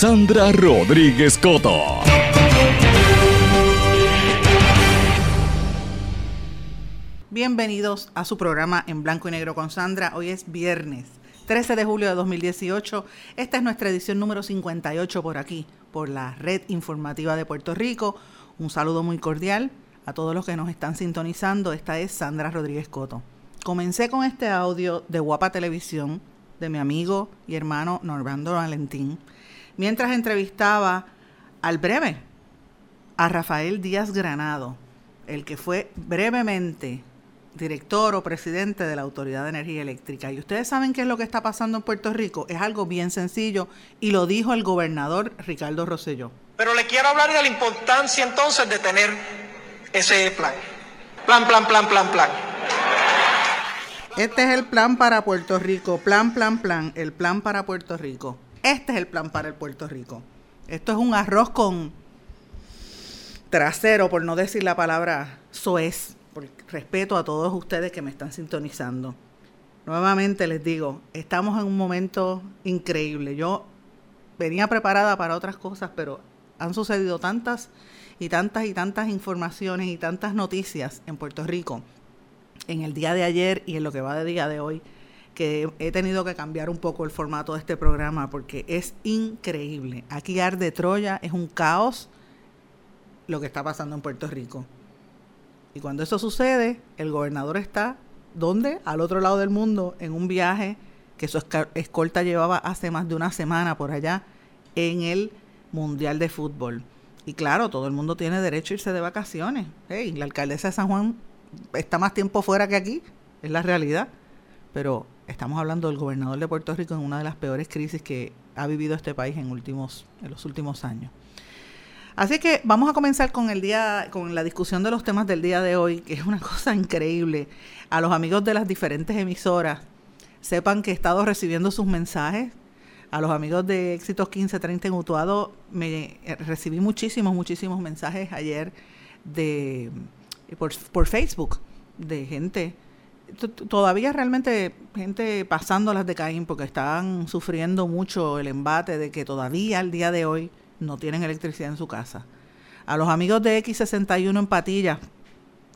Sandra Rodríguez Coto. Bienvenidos a su programa en blanco y negro con Sandra. Hoy es viernes 13 de julio de 2018. Esta es nuestra edición número 58 por aquí, por la red informativa de Puerto Rico. Un saludo muy cordial a todos los que nos están sintonizando. Esta es Sandra Rodríguez Coto. Comencé con este audio de Guapa Televisión de mi amigo y hermano Normando Valentín mientras entrevistaba al breve, a Rafael Díaz Granado, el que fue brevemente director o presidente de la Autoridad de Energía Eléctrica. Y ustedes saben qué es lo que está pasando en Puerto Rico. Es algo bien sencillo y lo dijo el gobernador Ricardo Rosselló. Pero le quiero hablar de la importancia entonces de tener ese plan. Plan, plan, plan, plan, plan. Este es el plan para Puerto Rico. Plan, plan, plan. El plan para Puerto Rico. Este es el plan para el Puerto Rico. Esto es un arroz con trasero, por no decir la palabra soez, por respeto a todos ustedes que me están sintonizando. Nuevamente les digo, estamos en un momento increíble. Yo venía preparada para otras cosas, pero han sucedido tantas y tantas y tantas informaciones y tantas noticias en Puerto Rico en el día de ayer y en lo que va de día de hoy que he tenido que cambiar un poco el formato de este programa porque es increíble. Aquí arde Troya, es un caos lo que está pasando en Puerto Rico. Y cuando eso sucede, el gobernador está, ¿dónde? Al otro lado del mundo, en un viaje que su escolta llevaba hace más de una semana por allá en el Mundial de Fútbol. Y claro, todo el mundo tiene derecho a irse de vacaciones. Hey, la alcaldesa de San Juan está más tiempo fuera que aquí, es la realidad. Pero Estamos hablando del gobernador de Puerto Rico en una de las peores crisis que ha vivido este país en, últimos, en los últimos años. Así que vamos a comenzar con el día, con la discusión de los temas del día de hoy, que es una cosa increíble. A los amigos de las diferentes emisoras, sepan que he estado recibiendo sus mensajes. A los amigos de Éxitos 1530 en Utuado, me eh, recibí muchísimos, muchísimos mensajes ayer de por, por Facebook de gente todavía realmente gente pasando las de Caín porque están sufriendo mucho el embate de que todavía al día de hoy no tienen electricidad en su casa. A los amigos de X61 en Patilla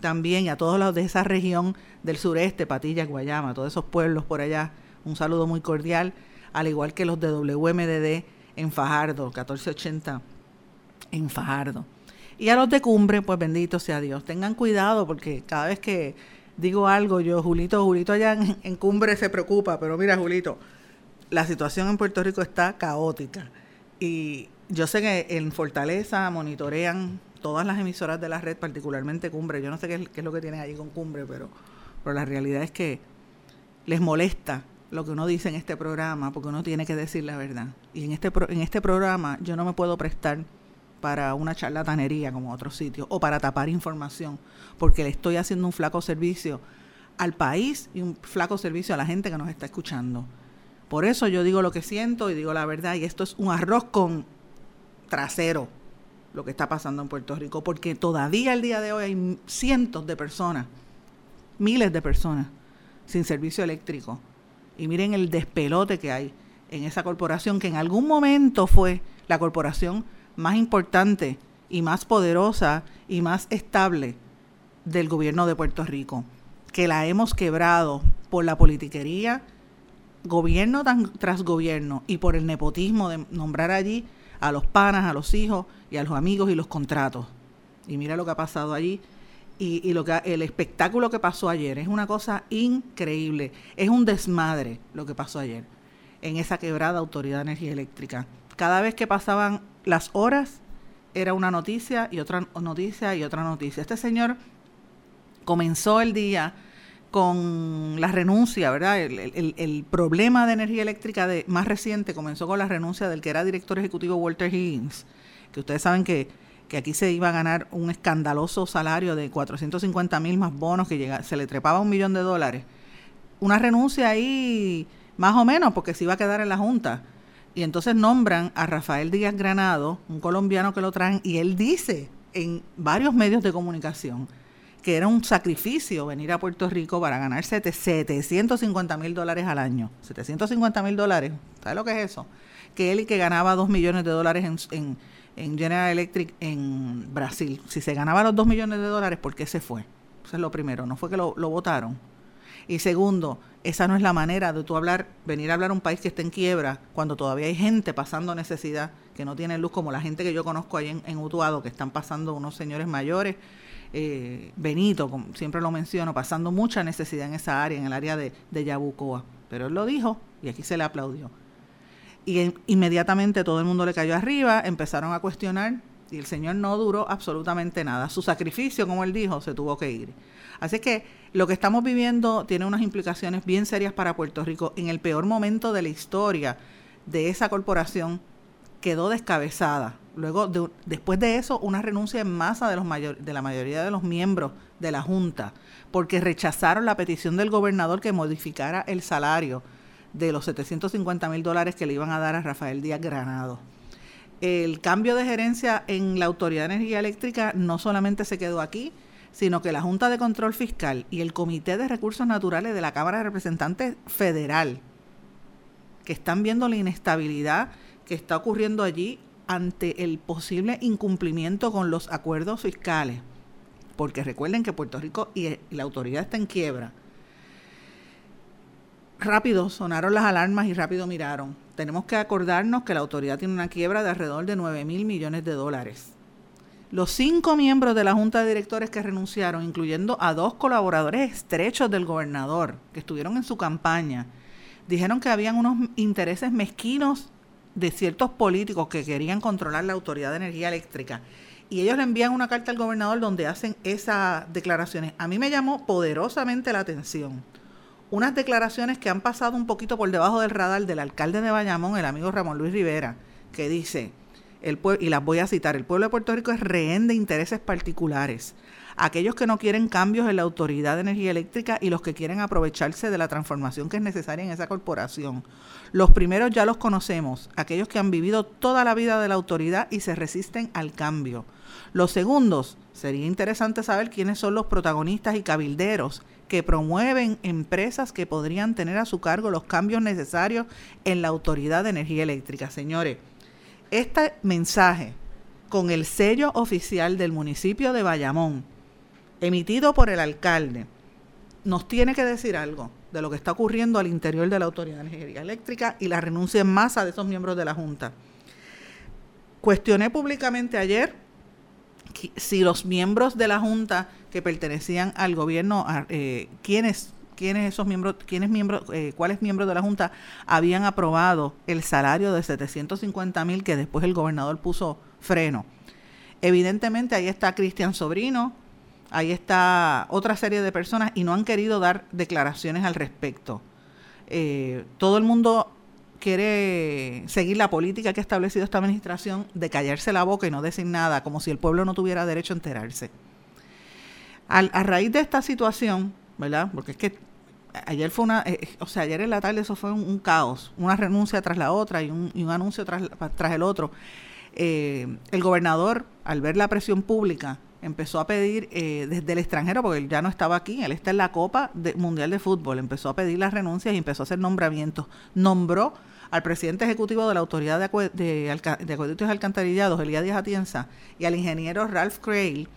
también y a todos los de esa región del sureste, Patilla, Guayama, todos esos pueblos por allá, un saludo muy cordial, al igual que los de WMDD en Fajardo, 1480 en Fajardo. Y a los de Cumbre, pues bendito sea Dios. Tengan cuidado porque cada vez que digo algo, yo, Julito, Julito allá en, Cumbre se preocupa, pero mira, Julito, la situación en Puerto Rico está caótica. Y yo sé que en Fortaleza monitorean todas las emisoras de la red, particularmente Cumbre. Yo no sé qué es, lo que tienen allí con Cumbre, pero, pero la realidad es que les molesta lo que uno dice en este programa, porque uno tiene que decir la verdad. Y en este, en este programa yo no me puedo prestar para una charlatanería como otros sitios o para tapar información, porque le estoy haciendo un flaco servicio al país y un flaco servicio a la gente que nos está escuchando. Por eso yo digo lo que siento y digo la verdad, y esto es un arroz con trasero, lo que está pasando en Puerto Rico, porque todavía el día de hoy hay cientos de personas, miles de personas sin servicio eléctrico. Y miren el despelote que hay en esa corporación que en algún momento fue la corporación más importante y más poderosa y más estable del gobierno de Puerto Rico, que la hemos quebrado por la politiquería, gobierno tras gobierno y por el nepotismo de nombrar allí a los panas, a los hijos y a los amigos y los contratos. Y mira lo que ha pasado allí y, y, lo que el espectáculo que pasó ayer es una cosa increíble, es un desmadre lo que pasó ayer en esa quebrada autoridad de energía eléctrica. Cada vez que pasaban las horas era una noticia y otra noticia y otra noticia. Este señor comenzó el día con la renuncia, ¿verdad? El, problema de energía eléctrica más reciente comenzó con la renuncia del que era director ejecutivo Walter Higgins, que ustedes saben que, que aquí se iba a ganar un escandaloso salario de 450 mil más bonos que llega, se le trepaba un millón de dólares. Una renuncia ahí más o menos porque se iba a quedar en la Junta. Y entonces nombran a Rafael Díaz Granado, un colombiano que lo traen, y él dice en varios medios de comunicación que era un sacrificio venir a Puerto Rico para ganarse 750 mil dólares al año. 750 mil dólares, ¿sabes lo que es eso? Que él y que ganaba 2 millones de dólares en, en, General Electric en Brasil. Si se ganaba los 2 millones de dólares, ¿por qué se fue? Eso es lo primero, no fue que lo votaron. Y segundo, esa no es la manera de tú hablar, venir a hablar a un país que está en quiebra, cuando todavía hay gente pasando necesidad, que no tiene luz, como la gente que yo conozco ahí en, Utuado, que están pasando unos señores mayores eh, Benito, siempre lo menciono, pasando mucha necesidad en esa área, en el área de Yabucoa. Pero él lo dijo y aquí se le aplaudió. Y inmediatamente todo el mundo le cayó arriba, empezaron a cuestionar y el Señor no duró absolutamente nada. Su sacrificio, como él dijo, se tuvo que ir. Así que lo que estamos viviendo tiene unas implicaciones bien serias para Puerto Rico. En el peor momento de la historia de esa corporación quedó descabezada. Luego, después de eso, una renuncia en masa de, los de la mayoría de los miembros de la Junta, porque rechazaron la petición del gobernador que modificara el salario de los 750 mil dólares que le iban a dar a Rafael Díaz Granado. El cambio de gerencia en la Autoridad de Energía Eléctrica no solamente se quedó aquí, sino que la Junta de Control Fiscal y el Comité de Recursos Naturales de la Cámara de Representantes Federal, que están viendo la inestabilidad que está ocurriendo allí ante el posible incumplimiento con los acuerdos fiscales, porque recuerden que Puerto Rico y la autoridad está en quiebra. Rápido sonaron las alarmas y rápido miraron. Tenemos que acordarnos que la autoridad tiene una quiebra de alrededor de 9 mil millones de dólares. Los cinco miembros de la Junta de Directores que renunciaron, incluyendo a dos colaboradores estrechos del gobernador que estuvieron en su campaña, dijeron que habían unos intereses mezquinos de ciertos políticos que querían controlar la Autoridad de Energía Eléctrica. Y ellos le envían una carta al gobernador donde hacen esas declaraciones. A mí me llamó poderosamente la atención. Unas declaraciones que han pasado un poquito por debajo del radar del alcalde de Bayamón, el amigo Ramón Luis Rivera, que dice, el y las voy a citar, el pueblo de Puerto Rico es rehén de intereses particulares aquellos que no quieren cambios en la Autoridad de Energía Eléctrica y los que quieren aprovecharse de la transformación que es necesaria en esa corporación. Los primeros ya los conocemos, aquellos que han vivido toda la vida de la autoridad y se resisten al cambio. Los segundos, sería interesante saber quiénes son los protagonistas y cabilderos que promueven empresas que podrían tener a su cargo los cambios necesarios en la Autoridad de Energía Eléctrica. Señores, este mensaje con el sello oficial del municipio de Bayamón, emitido por el alcalde, nos tiene que decir algo de lo que está ocurriendo al interior de la Autoridad de Energía Eléctrica y la renuncia en masa de esos miembros de la Junta. Cuestioné públicamente ayer si los miembros de la Junta que pertenecían al gobierno, eh, quiénes, esos miembros, quiénes miembros, eh, cuáles miembros de la Junta habían aprobado el salario de 750 mil que después el gobernador puso freno. Evidentemente ahí está Cristian Sobrino, ahí está otra serie de personas y no han querido dar declaraciones al respecto. Eh, todo el mundo quiere seguir la política que ha establecido esta administración de callarse la boca y no decir nada, como si el pueblo no tuviera derecho a enterarse. A raíz de esta situación, ¿verdad? Porque es que ayer fue una, eh, o sea, ayer en la tarde eso fue un, caos, una renuncia tras la otra y un, anuncio tras, tras, el otro. Eh, el gobernador, al ver la presión pública, empezó a pedir eh, desde el extranjero, porque él ya no estaba aquí, él está en la Copa Mundial de Fútbol, empezó a pedir las renuncias y empezó a hacer nombramientos. Nombró al presidente ejecutivo de la Autoridad de, de, Acueductos y Alcantarillados, Elías Díaz Atienza, y al ingeniero Ralph Crail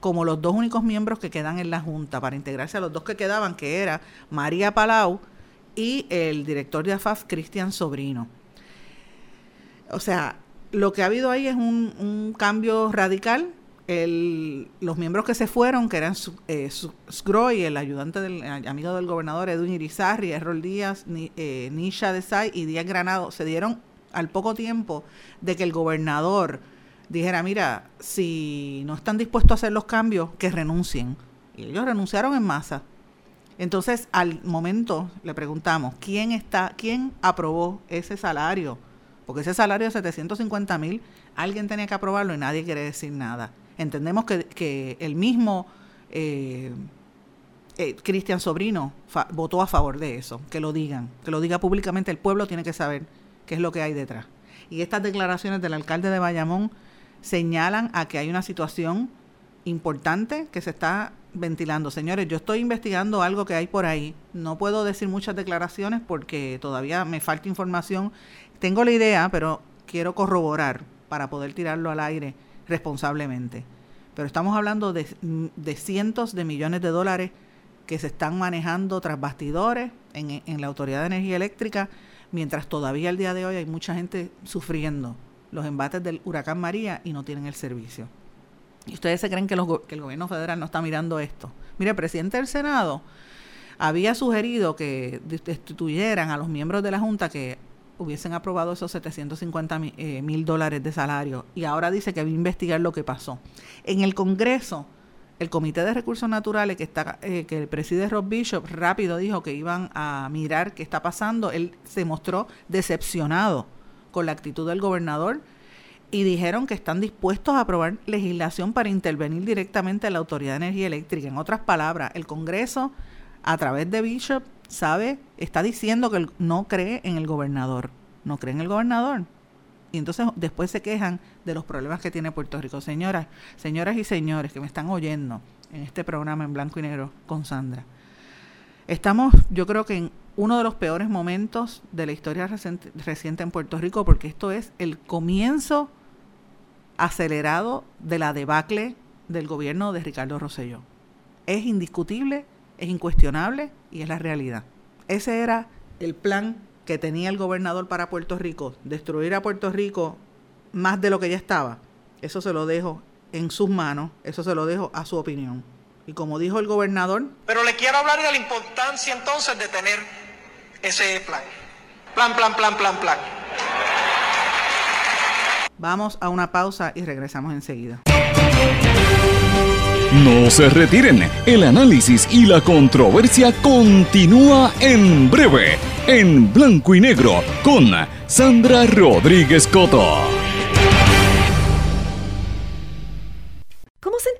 como los dos únicos miembros que quedan en la Junta para integrarse a los dos que quedaban, que era María Palau y el director de AFAF, Cristian Sobrino. O sea, lo que ha habido ahí es un, cambio radical. los miembros que se fueron, que eran eh, Sgroy, el ayudante del amigo del gobernador Edwin Irizarry, Errol Díaz, eh, Nisha Desai y Díaz Granado, se dieron al poco tiempo de que el gobernador dijera, mira, si no están dispuestos a hacer los cambios, que renuncien. Y ellos renunciaron en masa. Entonces, al momento le preguntamos, ¿quién está, quién aprobó ese salario? Porque ese salario de 750 mil, alguien tenía que aprobarlo y nadie quiere decir nada. Entendemos que, el mismo eh, eh, Cristian Sobrino votó a favor de eso, que lo digan, que lo diga públicamente, el pueblo tiene que saber qué es lo que hay detrás. Y estas declaraciones del alcalde de Bayamón señalan a que hay una situación importante que se está ventilando. Señores, yo estoy investigando algo que hay por ahí. No puedo decir muchas declaraciones porque todavía me falta información. Tengo la idea, pero quiero corroborar para poder tirarlo al aire responsablemente. Pero estamos hablando de, de cientos de millones de dólares que se están manejando tras bastidores en, en la Autoridad de Energía Eléctrica, mientras todavía el día de hoy hay mucha gente sufriendo los embates del huracán María y no tienen el servicio. ¿Y ustedes se creen que, el gobierno federal no está mirando esto? Mire, el presidente del Senado había sugerido que destituyeran a los miembros de la Junta que hubiesen aprobado esos 750 eh, mil dólares de salario y ahora dice que va a investigar lo que pasó. En el Congreso, el Comité de Recursos Naturales que está eh, que preside Rob Bishop rápido dijo que iban a mirar qué está pasando. Él se mostró decepcionado con la actitud del gobernador y dijeron que están dispuestos a aprobar legislación para intervenir directamente a la Autoridad de Energía Eléctrica. En otras palabras, el Congreso, a través de Bishop, sabe, está diciendo que no cree en el gobernador. No cree en el gobernador. Y entonces después se quejan de los problemas que tiene Puerto Rico. Señoras, señoras y señores que me están oyendo en este programa en blanco y negro con Sandra. Estamos, yo creo que en uno de los peores momentos de la historia reciente, en Puerto Rico, porque esto es el comienzo acelerado de la debacle del gobierno de Ricardo Rosselló. Es indiscutible, es incuestionable y es la realidad. Ese era el plan que tenía el gobernador para Puerto Rico, destruir a Puerto Rico más de lo que ya estaba. Eso se lo dejo en sus manos, eso se lo dejo a su opinión. Y como dijo el gobernador... Pero le quiero hablar de la importancia entonces de tener ese plan. Plan, plan, plan, plan, plan. Vamos a una pausa y regresamos enseguida. No se retiren, el análisis y la controversia continúa en breve, en blanco y negro, con Sandra Rodríguez Coto.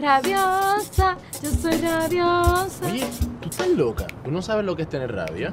Rabiosa, yo soy rabiosa. Oye, tú estás loca. ¿Tú no sabes lo que es tener rabia?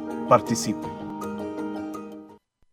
participem.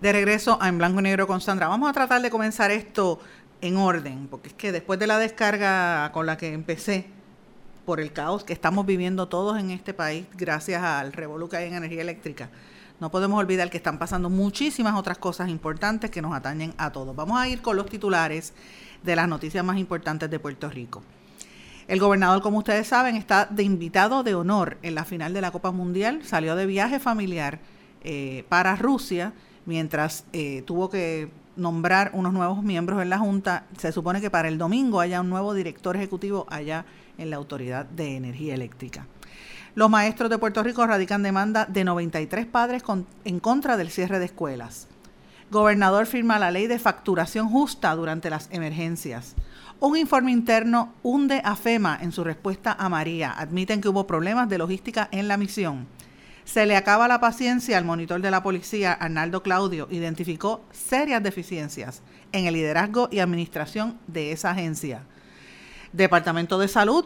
De regreso a En Blanco y Negro con Sandra. Vamos a tratar de comenzar esto en orden, porque es que después de la descarga con la que empecé, por el caos que estamos viviendo todos en este país, gracias al revolú que hay en energía eléctrica, no podemos olvidar que están pasando muchísimas otras cosas importantes que nos atañen a todos. Vamos a ir con los titulares de las noticias más importantes de Puerto Rico. El gobernador, como ustedes saben, está de invitado de honor en la final de la Copa Mundial. Salió de viaje familiar eh, para Rusia mientras eh, tuvo que nombrar unos nuevos miembros en la Junta. Se supone que para el domingo haya un nuevo director ejecutivo allá en la Autoridad de Energía Eléctrica. Los maestros de Puerto Rico radican demanda de 93 padres en contra del cierre de escuelas. Gobernador firma la ley de facturación justa durante las emergencias. Un informe interno hunde a FEMA en su respuesta a María. Admiten que hubo problemas de logística en la misión. Se le acaba la paciencia al monitor de la policía, Arnaldo Claudio, identificó serias deficiencias en el liderazgo y administración de esa agencia. Departamento de Salud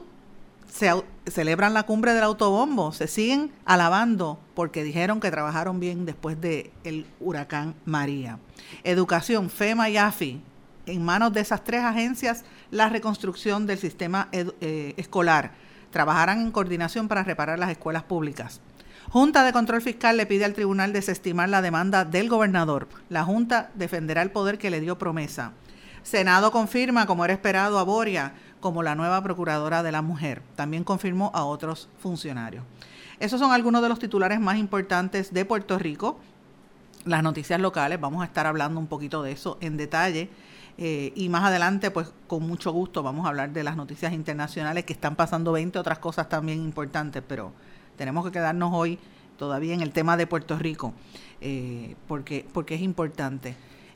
celebran la cumbre del autobombo, se siguen alabando porque dijeron que trabajaron bien después del el huracán María. Educación, FEMA y AFI, en manos de esas tres agencias la reconstrucción del sistema eh, escolar. Trabajarán en coordinación para reparar las escuelas públicas. Junta de Control Fiscal le pide al tribunal desestimar la demanda del gobernador. La Junta defenderá el poder que le dio promesa. Senado confirma, como era esperado, a Boria como la nueva procuradora de la mujer. También confirmó a otros funcionarios. Esos son algunos de los titulares más importantes de Puerto Rico. Las noticias locales, vamos a estar hablando un poquito de eso en detalle. Eh, y más adelante, pues con mucho gusto vamos a hablar de las noticias internacionales que están pasando 20 otras cosas también importantes, pero tenemos que quedarnos hoy todavía en el tema de Puerto Rico, eh, porque, porque es importante.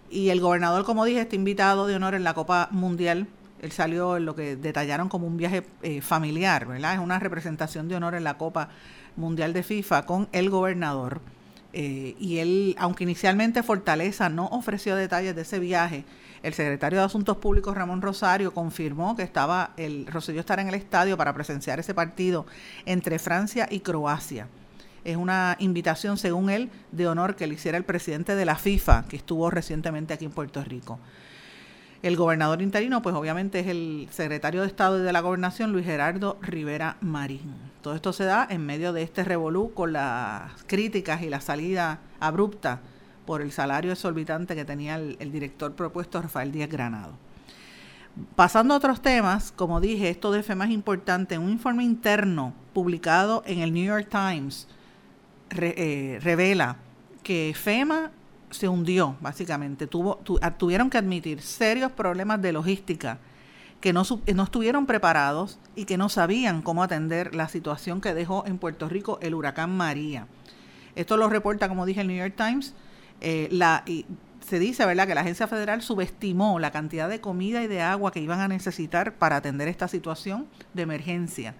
Y el gobernador, como dije, está invitado de honor en la Copa Mundial. Él salió en lo que detallaron como un viaje eh, familiar, ¿verdad? Es una representación de honor en la Copa Mundial de FIFA con el gobernador. Eh, y él, aunque inicialmente Fortaleza no ofreció detalles de ese viaje, el secretario de Asuntos Públicos Ramón Rosario confirmó que estaba el Rosselló estar en el estadio para presenciar ese partido entre Francia y Croacia. Es una invitación, según él, de honor que le hiciera el presidente de la FIFA, que estuvo recientemente aquí en Puerto Rico. El gobernador interino, pues obviamente es el secretario de Estado de la Gobernación, Luis Gerardo Rivera Marín. Todo esto se da en medio de este revolú con las críticas y la salida abrupta por el salario exorbitante que tenía el, director propuesto Rafael Díaz Granado. Pasando a otros temas, como dije, esto de FEMA es importante. Un informe interno publicado en el New York Times eh, revela que FEMA se hundió, básicamente. Tuvieron que admitir serios problemas de logística que no, no estuvieron preparados y que no sabían cómo atender la situación que dejó en Puerto Rico el huracán María. Esto lo reporta, como dije, el New York Times. Eh, la, y se dice, ¿verdad?, que la agencia federal subestimó la cantidad de comida y de agua que iban a necesitar para atender esta situación de emergencia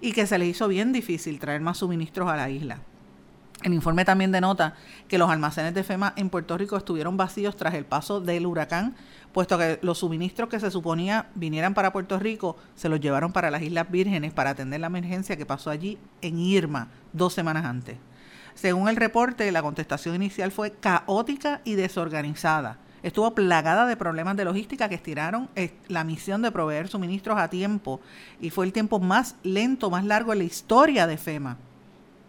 y que se les hizo bien difícil traer más suministros a la isla. El informe también denota que los almacenes de FEMA en Puerto Rico estuvieron vacíos tras el paso del huracán, puesto que los suministros que se suponía vinieran para Puerto Rico se los llevaron para las Islas Vírgenes para atender la emergencia que pasó allí en Irma dos semanas antes. Según el reporte, la contestación inicial fue caótica y desorganizada. Estuvo plagada de problemas de logística que estiraron eh, la misión de proveer suministros a tiempo y fue el tiempo más lento, más largo en la historia de FEMA.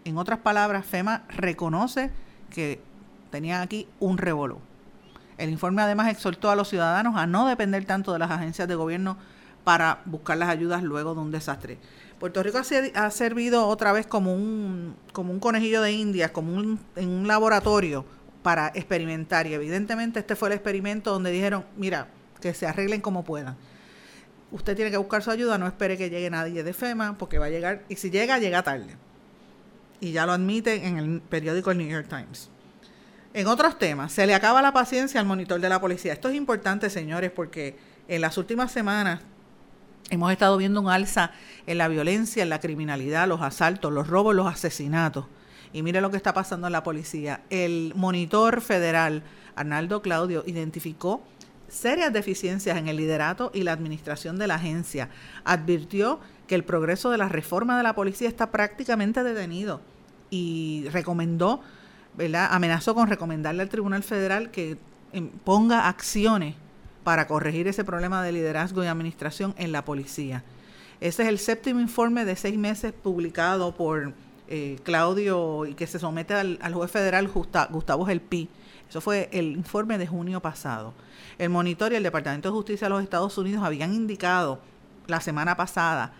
En otras palabras, FEMA reconoce que tenía aquí un revolú. El informe además exhortó a los ciudadanos a no depender tanto de las agencias de gobierno para buscar las ayudas luego de un desastre. Puerto Rico ha servido otra vez como un, como un conejillo de indias, como un, en un laboratorio para experimentar. Y evidentemente este fue el experimento donde dijeron, mira, que se arreglen como puedan. Usted tiene que buscar su ayuda, no espere que llegue nadie de FEMA, porque va a llegar, y si llega, llega tarde. Y ya lo admite en el periódico el New York Times. En otros temas, se le acaba la paciencia al monitor de la policía. Esto es importante, señores, porque en las últimas semanas Hemos estado viendo un alza en la violencia, en la criminalidad, los asaltos, los robos, los asesinatos. Y mire lo que está pasando en la policía. El monitor federal, Arnaldo Claudio, identificó serias deficiencias en el liderato y la administración de la agencia. Advirtió que el progreso de la reforma de la policía está prácticamente detenido y recomendó, ¿verdad? amenazó con recomendarle al Tribunal Federal que em, ponga acciones para corregir ese problema de liderazgo y administración en la policía. Ese es el séptimo informe de seis meses publicado por eh, Claudio y que se somete al, juez federal Gustavo Gelpi. Eso fue el informe de junio pasado. El monitor y el Departamento de Justicia de los Estados Unidos habían indicado la semana pasada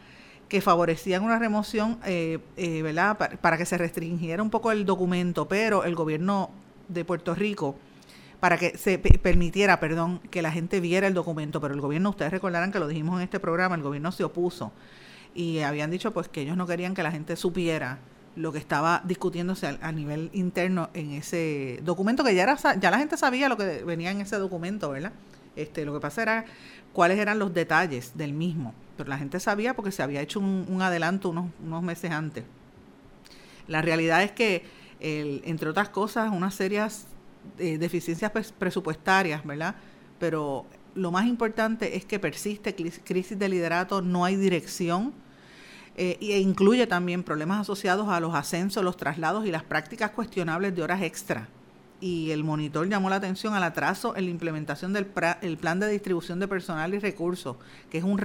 que favorecían una remoción eh, eh, ¿verdad? para que se restringiera un poco el documento, pero el gobierno de Puerto Rico para que se permitiera, perdón, que la gente viera el documento, pero el gobierno, ustedes recordarán que lo dijimos en este programa, el gobierno se opuso y habían dicho pues que ellos no querían que la gente supiera lo que estaba discutiéndose a, nivel interno en ese documento que ya era ya la gente sabía lo que venía en ese documento, ¿verdad? Este, lo que pasa era cuáles eran los detalles del mismo, pero la gente sabía porque se había hecho un, adelanto unos, unos meses antes. La realidad es que, el, entre otras cosas, unas serias deficiencias presupuestarias, ¿verdad? Pero lo más importante es que persiste crisis de liderato, no hay dirección eh, e incluye también problemas asociados a los ascensos, los traslados y las prácticas cuestionables de horas extra. Y el monitor llamó la atención al atraso en la implementación del el plan de distribución de personal y recursos, que es un,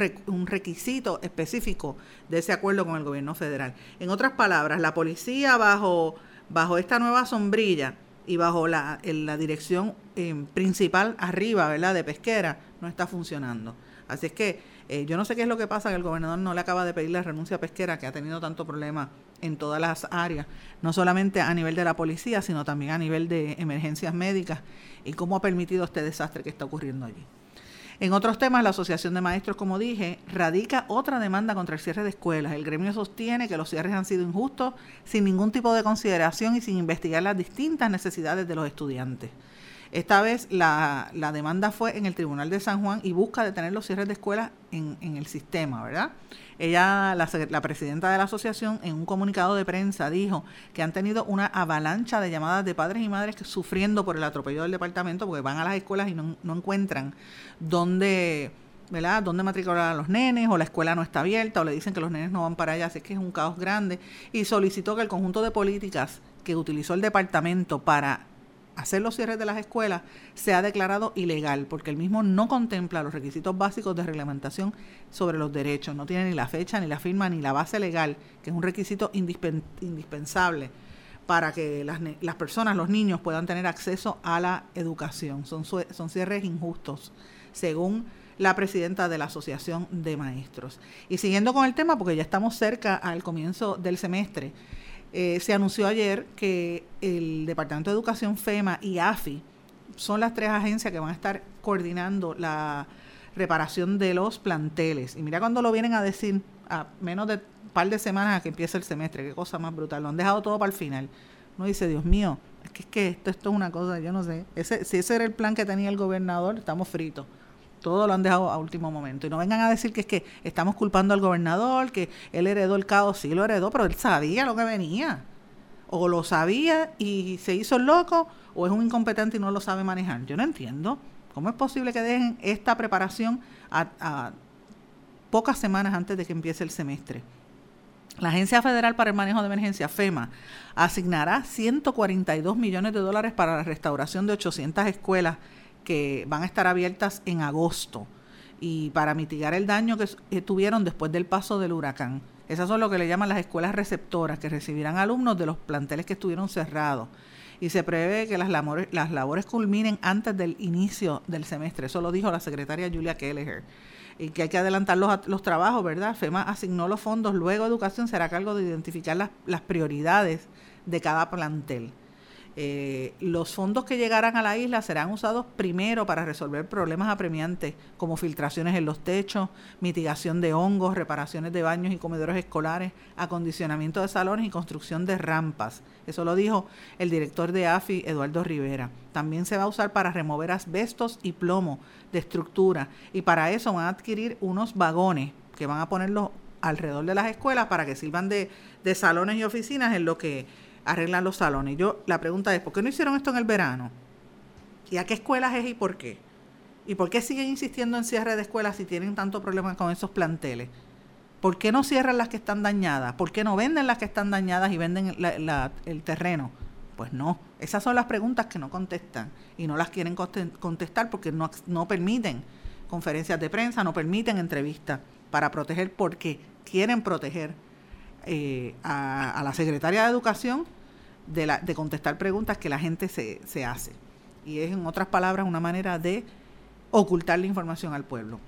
requisito específico de ese acuerdo con el gobierno federal. En otras palabras, la policía bajo esta nueva sombrilla y bajo la, la dirección eh, principal arriba, ¿verdad?, de pesquera, no está funcionando. Así es que eh, yo no sé qué es lo que pasa, que el gobernador no le acaba de pedir la renuncia a pesquera, que ha tenido tanto problema en todas las áreas, no solamente a nivel de la policía, sino también a nivel de emergencias médicas, y cómo ha permitido este desastre que está ocurriendo allí. En otros temas, la Asociación de Maestros, como dije, radica otra demanda contra el cierre de escuelas. El gremio sostiene que los cierres han sido injustos, sin ningún tipo de consideración y sin investigar las distintas necesidades de los estudiantes. Esta vez la, demanda fue en el Tribunal de San Juan y busca detener los cierres de escuelas en, en el sistema, ¿verdad? Ella, la, presidenta de la asociación, en un comunicado de prensa dijo que han tenido una avalancha de llamadas de padres y madres que sufriendo por el atropello del departamento porque van a las escuelas y no, no encuentran dónde... ¿verdad? dónde matricular a los nenes, o la escuela no está abierta, o le dicen que los nenes no van para allá, así que es un caos grande, y solicitó que el conjunto de políticas que utilizó el departamento para hacer los cierres de las escuelas se ha declarado ilegal porque el mismo no contempla los requisitos básicos de reglamentación sobre los derechos, no tiene ni la fecha, ni la firma, ni la base legal, que es un requisito indispensable para que las, las, personas, los niños puedan tener acceso a la educación. Son, son cierres injustos, según la presidenta de la Asociación de Maestros. Y siguiendo con el tema, porque ya estamos cerca al comienzo del semestre, eh, se anunció ayer que el Departamento de Educación, FEMA y AFI son las tres agencias que van a estar coordinando la reparación de los planteles. Y mira cuando lo vienen a decir a menos de un par de semanas a que empiece el semestre, qué cosa más brutal. Lo han dejado todo para el final. uno dice, Dios mío, es que, es que esto, esto es una cosa, yo no sé. Ese, si ese era el plan que tenía el gobernador, estamos fritos. Todo lo han dejado a último momento. Y no vengan a decir que es que estamos culpando al gobernador, que él heredó el caos. Sí, lo heredó, pero él sabía lo que venía. O lo sabía y se hizo loco, o es un incompetente y no lo sabe manejar. Yo no entiendo. ¿Cómo es posible que dejen esta preparación a pocas semanas antes de que empiece el semestre? La Agencia Federal para el Manejo de Emergencia, FEMA, asignará 142 millones de dólares para la restauración de 800 escuelas que van a estar abiertas en agosto y para mitigar el daño que tuvieron después del paso del huracán. Esas son lo que le llaman las escuelas receptoras, que recibirán alumnos de los planteles que estuvieron cerrados. Y se prevé que las labores, las labores culminen antes del inicio del semestre. Eso lo dijo la secretaria Julia Kelleher y que hay que adelantar los, los trabajos, ¿verdad? FEMA asignó los fondos, luego Educación será cargo de identificar las, las prioridades de cada plantel. Eh, los fondos que llegarán a la isla serán usados primero para resolver problemas apremiantes como filtraciones en los techos, mitigación de hongos, reparaciones de baños y comedores escolares, acondicionamiento de salones y construcción de rampas. Eso lo dijo el director de AFI, Eduardo Rivera. También se va a usar para remover asbestos y plomo de estructura y para eso van a adquirir unos vagones que van a ponerlos alrededor de las escuelas para que sirvan de, de salones y oficinas en lo que arreglan los salones. Yo, la pregunta es, ¿por qué no hicieron esto en el verano? ¿Y a qué escuelas es y por qué? ¿Y por qué siguen insistiendo en cierre de escuelas si tienen tanto problema con esos planteles? ¿Por qué no cierran las que están dañadas? ¿Por qué no venden las que están dañadas y venden el terreno? Pues no, esas son las preguntas que no contestan y no las quieren contestar porque no, no permiten conferencias de prensa, no permiten entrevistas para proteger porque quieren proteger eh, a, la secretaria de Educación de, la, de contestar preguntas que la gente se, se hace. Y es, en otras palabras, una manera de ocultar la información al pueblo.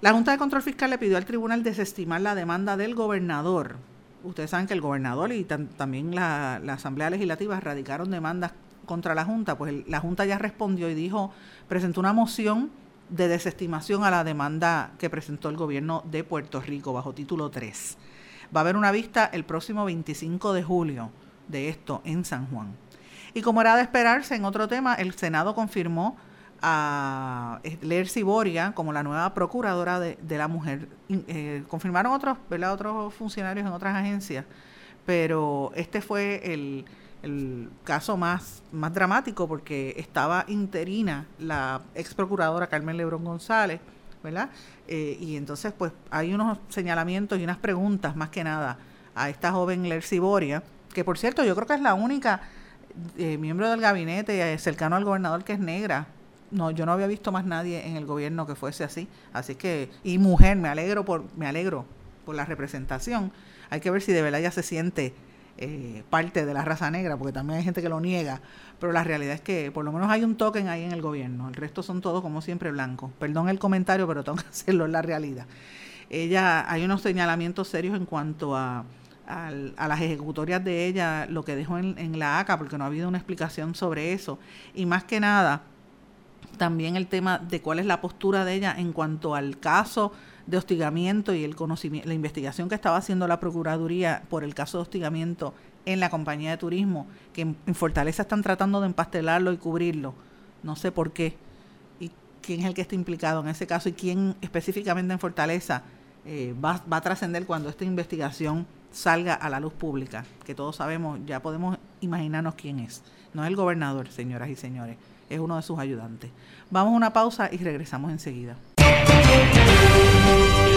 La Junta de Control Fiscal le pidió al tribunal desestimar la demanda del gobernador. Ustedes saben que el gobernador y también la, la, Asamblea Legislativa radicaron demandas contra la Junta. Pues la Junta ya respondió y dijo, presentó una moción de desestimación a la demanda que presentó el gobierno de Puerto Rico bajo título 3. Va a haber una vista el próximo 25 de julio de esto en San Juan. Y como era de esperarse, en otro tema, el Senado confirmó a Lercy Boria como la nueva procuradora de, la mujer. Eh, confirmaron otros, otros funcionarios en otras agencias, pero este fue el, el caso más, más dramático porque estaba interina la ex procuradora Carmen Lebrón González, ¿verdad? Eh, y entonces, pues, hay unos señalamientos y unas preguntas, más que nada, a esta joven Lercy Boria, que por cierto, yo creo que es la única eh, miembro del gabinete eh, cercano al gobernador que es negra. No, yo no había visto más nadie en el gobierno que fuese así. Así que, y mujer, me alegro por, me alegro por la representación. Hay que ver si de verdad ya se siente eh, parte de la raza negra, porque también hay gente que lo niega, pero la realidad es que por lo menos hay un token ahí en el gobierno, el resto son todos como siempre blancos. Perdón el comentario, pero tengo que hacerlo, en la realidad. Ella, hay unos señalamientos serios en cuanto a, a, las ejecutorias de ella, lo que dejó en, en la ACA, porque no ha habido una explicación sobre eso. Y más que nada, también el tema de cuál es la postura de ella en cuanto al caso de hostigamiento y el conocimiento, la investigación que estaba haciendo la Procuraduría por el caso de hostigamiento en la compañía de turismo, que en, Fortaleza están tratando de empastelarlo y cubrirlo. No sé por qué. Y quién es el que está implicado en ese caso y quién específicamente en Fortaleza eh, va, va a trascender cuando esta investigación salga a la luz pública, que todos sabemos, ya podemos imaginarnos quién es. No es el gobernador, señoras y señores, es uno de sus ayudantes. Vamos a una pausa y regresamos enseguida.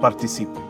participe.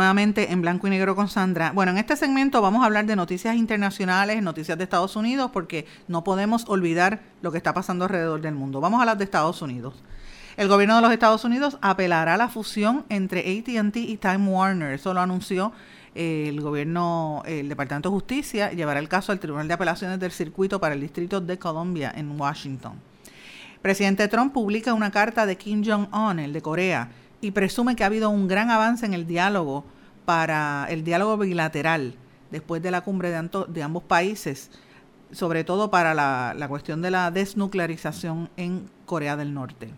Nuevamente en blanco y negro con Sandra. Bueno, en este segmento vamos a hablar de noticias internacionales, noticias de Estados Unidos, porque no podemos olvidar lo que está pasando alrededor del mundo. Vamos a hablar de Estados Unidos. El gobierno de los Estados Unidos apelará a la fusión entre ATT y Time Warner. Eso lo anunció eh, el gobierno, el Departamento de Justicia, llevará el caso al Tribunal de Apelaciones del Circuito para el Distrito de Columbia en Washington. Presidente Trump publica una carta de Kim Jong-un, el de Corea, y presume que ha habido un gran avance en el diálogo para el diálogo bilateral después de la cumbre de, ambos países, sobre todo para la, la cuestión de la desnuclearización en Corea del Norte.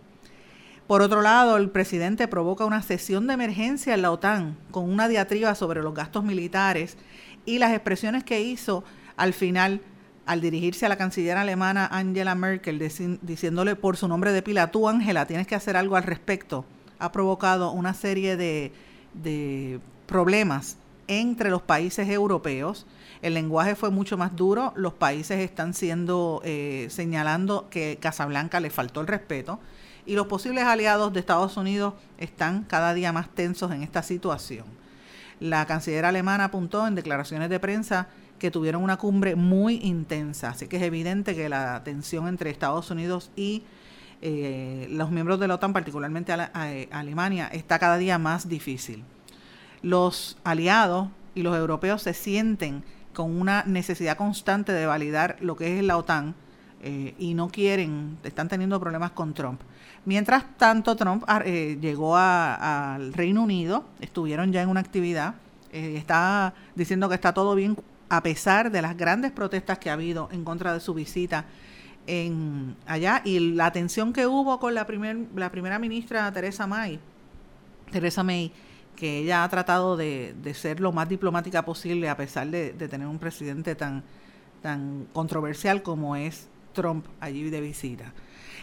Por otro lado, el presidente provoca una sesión de emergencia en la OTAN con una diatriba sobre los gastos militares y las expresiones que hizo al final al dirigirse a la canciller alemana Angela Merkel diciéndole por su nombre de pila, tú Angela, tienes que hacer algo al respecto ha provocado una serie de, problemas entre los países europeos. El lenguaje fue mucho más duro. Los países están siendo eh, señalando que Casablanca le faltó el respeto y los posibles aliados de Estados Unidos están cada día más tensos en esta situación. La canciller alemana apuntó en declaraciones de prensa que tuvieron una cumbre muy intensa, así que es evidente que la tensión entre Estados Unidos y eh, los miembros de la OTAN, particularmente eh, Alemania, está cada día más difícil. Los aliados y los europeos se sienten con una necesidad constante de validar lo que es la OTAN eh, y no quieren, están teniendo problemas con Trump. Mientras tanto, Trump ah, llegó al Reino Unido, estuvieron ya en una actividad, está diciendo que está todo bien a pesar de las grandes protestas que ha habido en contra de su visita en allá y la tensión que hubo con la, primer, la primera ministra Teresa May, Teresa May, que ella ha tratado de, ser lo más diplomática posible a pesar de, tener un presidente tan, tan controversial como es Trump allí de visita.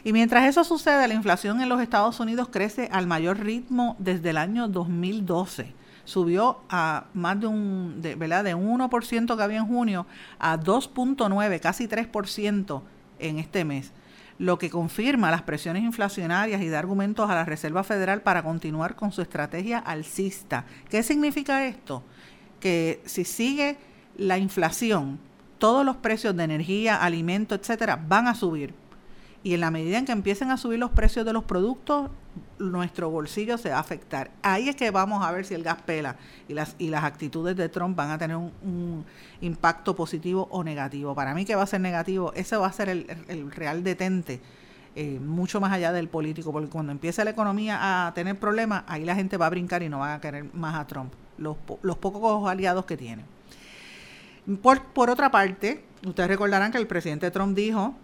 Y mientras eso sucede, la inflación en los Estados Unidos crece al mayor ritmo desde el año 2012. subió a más de un, de, ¿verdad? De 1% que había en junio a 2.9, casi 3% en este mes, lo que confirma las presiones inflacionarias y da argumentos a la Reserva Federal para continuar con su estrategia alcista. ¿Qué significa esto? Que si sigue la inflación, todos los precios de energía, alimento, etcétera, van a subir. Y en la medida en que empiecen a subir los precios de los productos, nuestro bolsillo se va a afectar. Ahí es que vamos a ver si el gas pela y las, y las actitudes de Trump van a tener un, impacto positivo o negativo. Para mí que va a ser negativo, ese va a ser el, real detente, eh, mucho más allá del político, porque cuando empiece la economía a tener problemas, ahí la gente va a brincar y no va a querer más a Trump, los, los pocos aliados que tiene. Por, por otra parte, ustedes recordarán que el presidente Trump dijo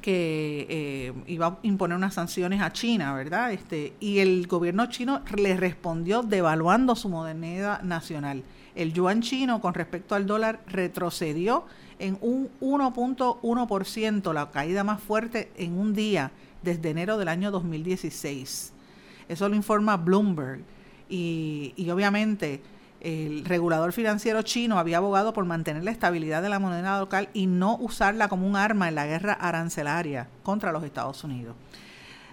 que eh, iba a imponer unas sanciones a China, ¿verdad? Este, y el gobierno chino le respondió devaluando su moneda nacional. El yuan chino con respecto al dólar retrocedió en un 1.1%, la caída más fuerte en un día desde enero del año 2016. Eso lo informa Bloomberg. Y, y obviamente el regulador financiero chino había abogado por mantener la estabilidad de la moneda local y no usarla como un arma en la guerra arancelaria contra los Estados Unidos.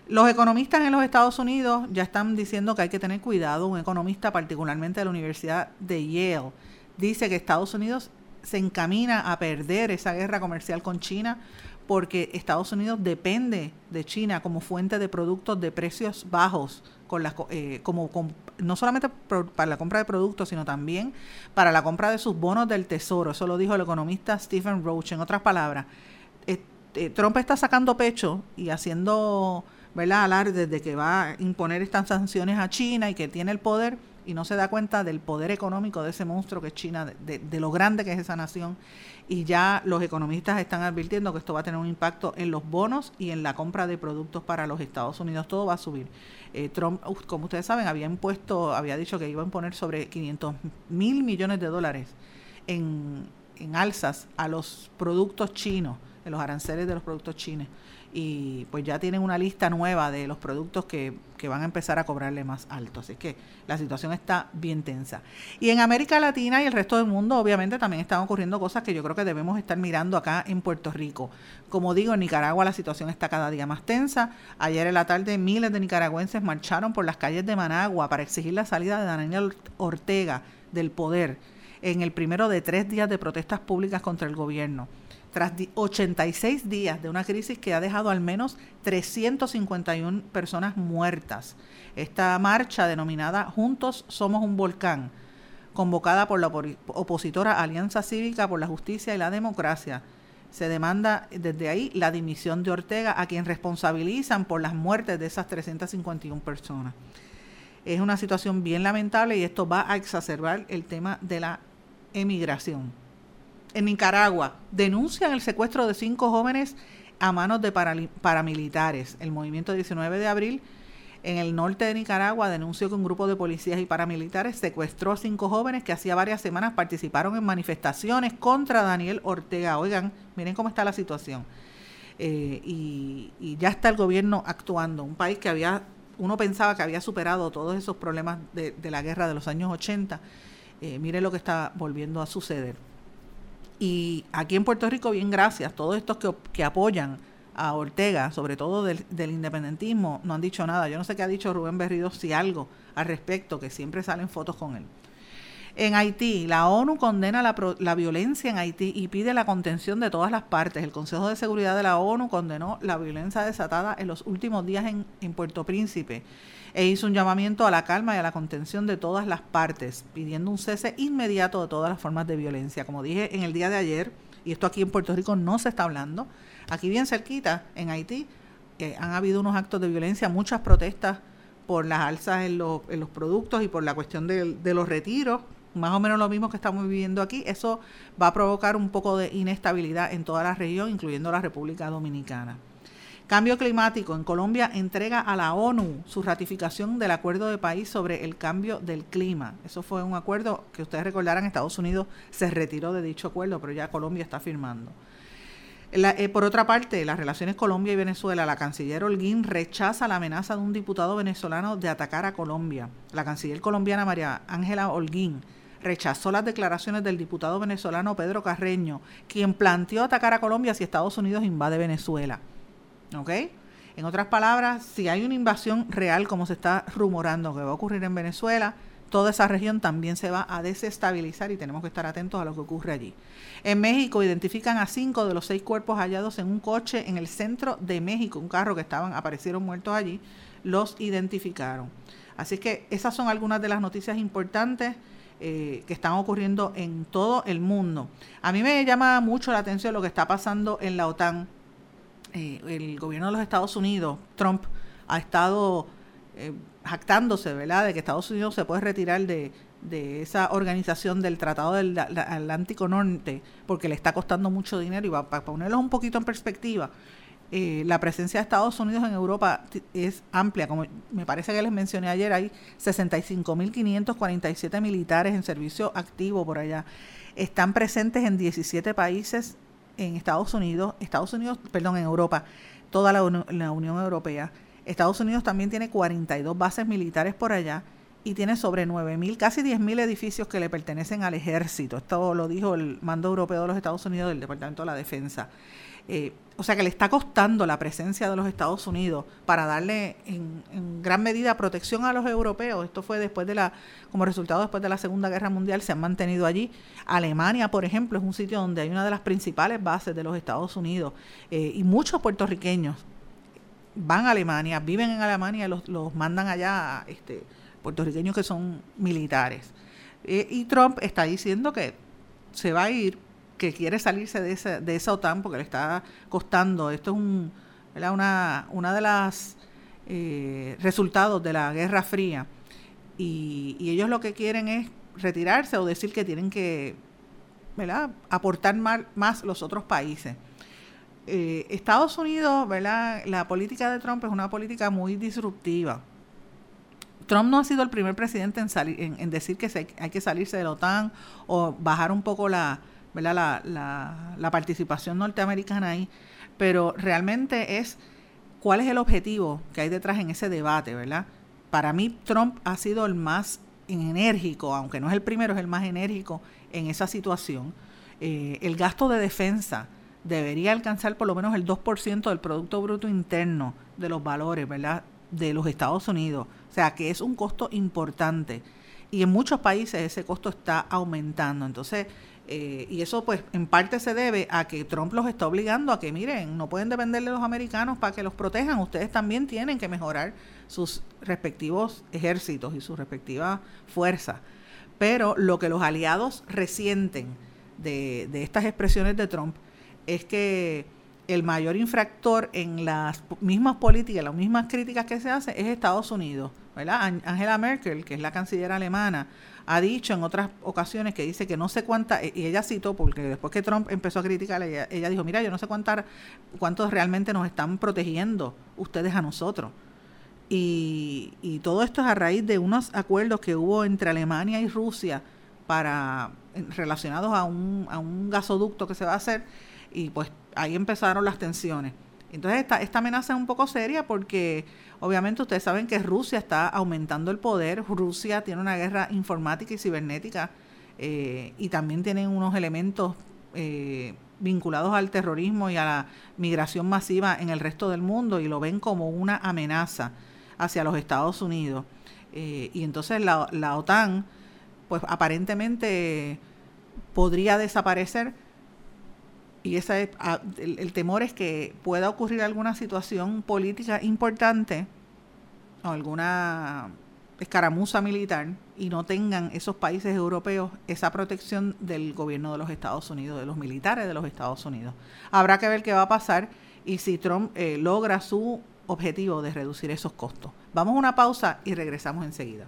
Los economistas en los Estados Unidos ya están diciendo que hay que tener cuidado. Un economista, particularmente de la Universidad de Yale, dice que Estados Unidos se encamina a perder esa guerra comercial con China porque Estados Unidos depende de China como fuente de productos de precios bajos, con las, eh, como no solamente para la compra de productos, sino también para la compra de sus bonos del tesoro. Eso lo dijo el economista Stephen Roach. En otras palabras, eh, Trump está sacando pecho y haciendo ¿verdad? alarde de que va a imponer estas sanciones a China y que tiene el poder y no se da cuenta del poder económico de ese monstruo que es China, de, lo grande que es esa nación. Y ya los economistas están advirtiendo que esto va a tener un impacto en los bonos y en la compra de productos para los Estados Unidos. Todo va a subir. Eh, Trump, como ustedes saben, había impuesto, había dicho que iba a imponer sobre 500 mil millones de dólares en, en alzas a los productos chinos, en los aranceles de los productos chinos y pues ya tienen una lista nueva de los productos que, van a empezar a cobrarle más alto. Así que la situación está bien tensa. Y en América Latina y el resto del mundo, obviamente, también están ocurriendo cosas que yo creo que debemos estar mirando acá en Puerto Rico. Como digo, en Nicaragua la situación está cada día más tensa. Ayer en la tarde miles de nicaragüenses marcharon por las calles de Managua para exigir la salida de Daniel Ortega del poder en el primero de tres días de protestas públicas contra el gobierno tras 86 días de una crisis que ha dejado al menos 351 personas muertas. Esta marcha denominada Juntos Somos un Volcán, convocada por la opositora Alianza Cívica por la Justicia y la Democracia, se demanda desde ahí la dimisión de Ortega, a quien responsabilizan por las muertes de esas 351 personas. Es una situación bien lamentable y esto va a exacerbar el tema de la emigración en Nicaragua denuncian el secuestro de cinco jóvenes a manos de paramilitares. El movimiento 19 de abril en el norte de Nicaragua denunció que un grupo de policías y paramilitares secuestró a cinco jóvenes que hacía varias semanas participaron en manifestaciones contra Daniel Ortega. Oigan, miren cómo está la situación. Eh, y, ya está el gobierno actuando. Un país que había, uno pensaba que había superado todos esos problemas de, la guerra de los años 80. Eh, miren lo que está volviendo a suceder. Y aquí en Puerto Rico, bien gracias, todos estos que, que apoyan a Ortega, sobre todo del, independentismo, no han dicho nada. Yo no sé qué ha dicho Rubén Berrido, si algo al respecto, que siempre salen fotos con él. En Haití, la ONU condena la, la, violencia en Haití y pide la contención de todas las partes. El Consejo de Seguridad de la ONU condenó la violencia desatada en los últimos días en, en Puerto Príncipe e hizo un llamamiento a la calma y a la contención de todas las partes, pidiendo un cese inmediato de todas las formas de violencia. Como dije en el día de ayer, y esto aquí en Puerto Rico no se está hablando, aquí bien cerquita, en Haití, eh, han habido unos actos de violencia, muchas protestas por las alzas en, los, en los productos y por la cuestión de, de los retiros, más o menos lo mismo que estamos viviendo aquí, eso va a provocar un poco de inestabilidad en toda la región, incluyendo la República Dominicana. Cambio climático. En Colombia entrega a la ONU su ratificación del acuerdo de país sobre el cambio del clima. Eso fue un acuerdo que ustedes recordarán, Estados Unidos se retiró de dicho acuerdo, pero ya Colombia está firmando. Eh, por otra parte, las relaciones Colombia y Venezuela, la canciller Holguín rechaza la amenaza de un diputado venezolano de atacar a Colombia. La canciller colombiana María Ángela Holguín rechazó las declaraciones del diputado venezolano Pedro Carreño, quien planteó atacar a Colombia si Estados Unidos invade Venezuela. ¿Ok? En otras palabras, si hay una invasión real como se está rumorando que va a ocurrir en Venezuela, toda esa región también se va a desestabilizar y tenemos que estar atentos a lo que ocurre allí. En México identifican a cinco de los seis cuerpos hallados en un coche en el centro de México, un carro que estaban, aparecieron muertos allí, los identificaron. Así que esas son algunas de las noticias importantes eh, que están ocurriendo en todo el mundo. A mí me llama mucho la atención lo que está pasando en la OTAN. Eh, el gobierno de los Estados Unidos, Trump, ha estado eh, jactándose, ¿verdad?, de que Estados Unidos se puede retirar de, esa organización del Tratado del Atlántico Norte, porque le está costando mucho dinero. Y para ponerlos un poquito en perspectiva, eh, la presencia de Estados Unidos en Europa es amplia. Como me parece que les mencioné ayer, hay 65.547 militares en servicio activo por allá. Están presentes en 17 países en Estados Unidos, Estados Unidos, perdón, en Europa, toda la Unión Europea. Estados Unidos también tiene 42 bases militares por allá y tiene sobre 9.000, casi 10.000 edificios que le pertenecen al ejército. Esto lo dijo el mando europeo de los Estados Unidos del Departamento de la Defensa. Eh, o sea que le está costando la presencia de los Estados Unidos para darle en, en, gran medida protección a los europeos. Esto fue después de la, como resultado después de la Segunda Guerra Mundial, se han mantenido allí. Alemania, por ejemplo, es un sitio donde hay una de las principales bases de los Estados Unidos eh, y muchos puertorriqueños van a Alemania, viven en Alemania, los, los mandan allá este, puertorriqueños que son militares. Eh, y Trump está diciendo que se va a ir, que quiere salirse de, ese, de esa OTAN porque le está costando. Esto es un, una, una de las eh, resultados de la Guerra Fría. Y, y, ellos lo que quieren es retirarse o decir que tienen que aportar más, más los otros países. Eh, Estados Unidos, ¿verdad? La política de Trump es una política muy disruptiva. Trump no ha sido el primer presidente en, en, decir que hay que salirse de la OTAN o bajar un poco la, ¿verdad? La, participación norteamericana ahí, pero realmente es cuál es el objetivo que hay detrás en ese debate, ¿verdad? Para mí Trump ha sido el más enérgico, aunque no es el primero, es el más enérgico en esa situación. Eh, el gasto de defensa, debería alcanzar por lo menos el 2% del Producto Bruto Interno de los valores, ¿verdad? De los Estados Unidos. O sea, que es un costo importante. Y en muchos países ese costo está aumentando. Entonces, eh, y eso pues en parte se debe a que Trump los está obligando a que, miren, no pueden depender de los americanos para que los protejan. Ustedes también tienen que mejorar sus respectivos ejércitos y sus respectivas fuerzas. Pero lo que los aliados resienten de, de estas expresiones de Trump es que el mayor infractor en las mismas políticas, las mismas críticas que se hacen es Estados Unidos. ¿verdad? Angela Merkel, que es la canciller alemana, ha dicho en otras ocasiones que dice que no sé cuánta, y ella citó, porque después que Trump empezó a criticar, ella, ella dijo, mira, yo no sé cuántas, cuántos realmente nos están protegiendo ustedes a nosotros. Y, y todo esto es a raíz de unos acuerdos que hubo entre Alemania y Rusia para relacionados a un, a un gasoducto que se va a hacer y pues ahí empezaron las tensiones. Entonces esta, esta amenaza es un poco seria porque obviamente ustedes saben que Rusia está aumentando el poder, Rusia tiene una guerra informática y cibernética eh, y también tienen unos elementos eh, vinculados al terrorismo y a la migración masiva en el resto del mundo y lo ven como una amenaza hacia los Estados Unidos. Eh, y entonces la, la OTAN, pues aparentemente podría desaparecer y esa es, ah, el, temor es que pueda ocurrir alguna situación política importante o alguna escaramuza militar y no tengan esos países europeos esa protección del gobierno de los Estados Unidos, de los militares de los Estados Unidos. Habrá que ver qué va a pasar y si Trump eh, logra su objetivo de reducir esos costos. Vamos a una pausa y regresamos enseguida.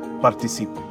participem.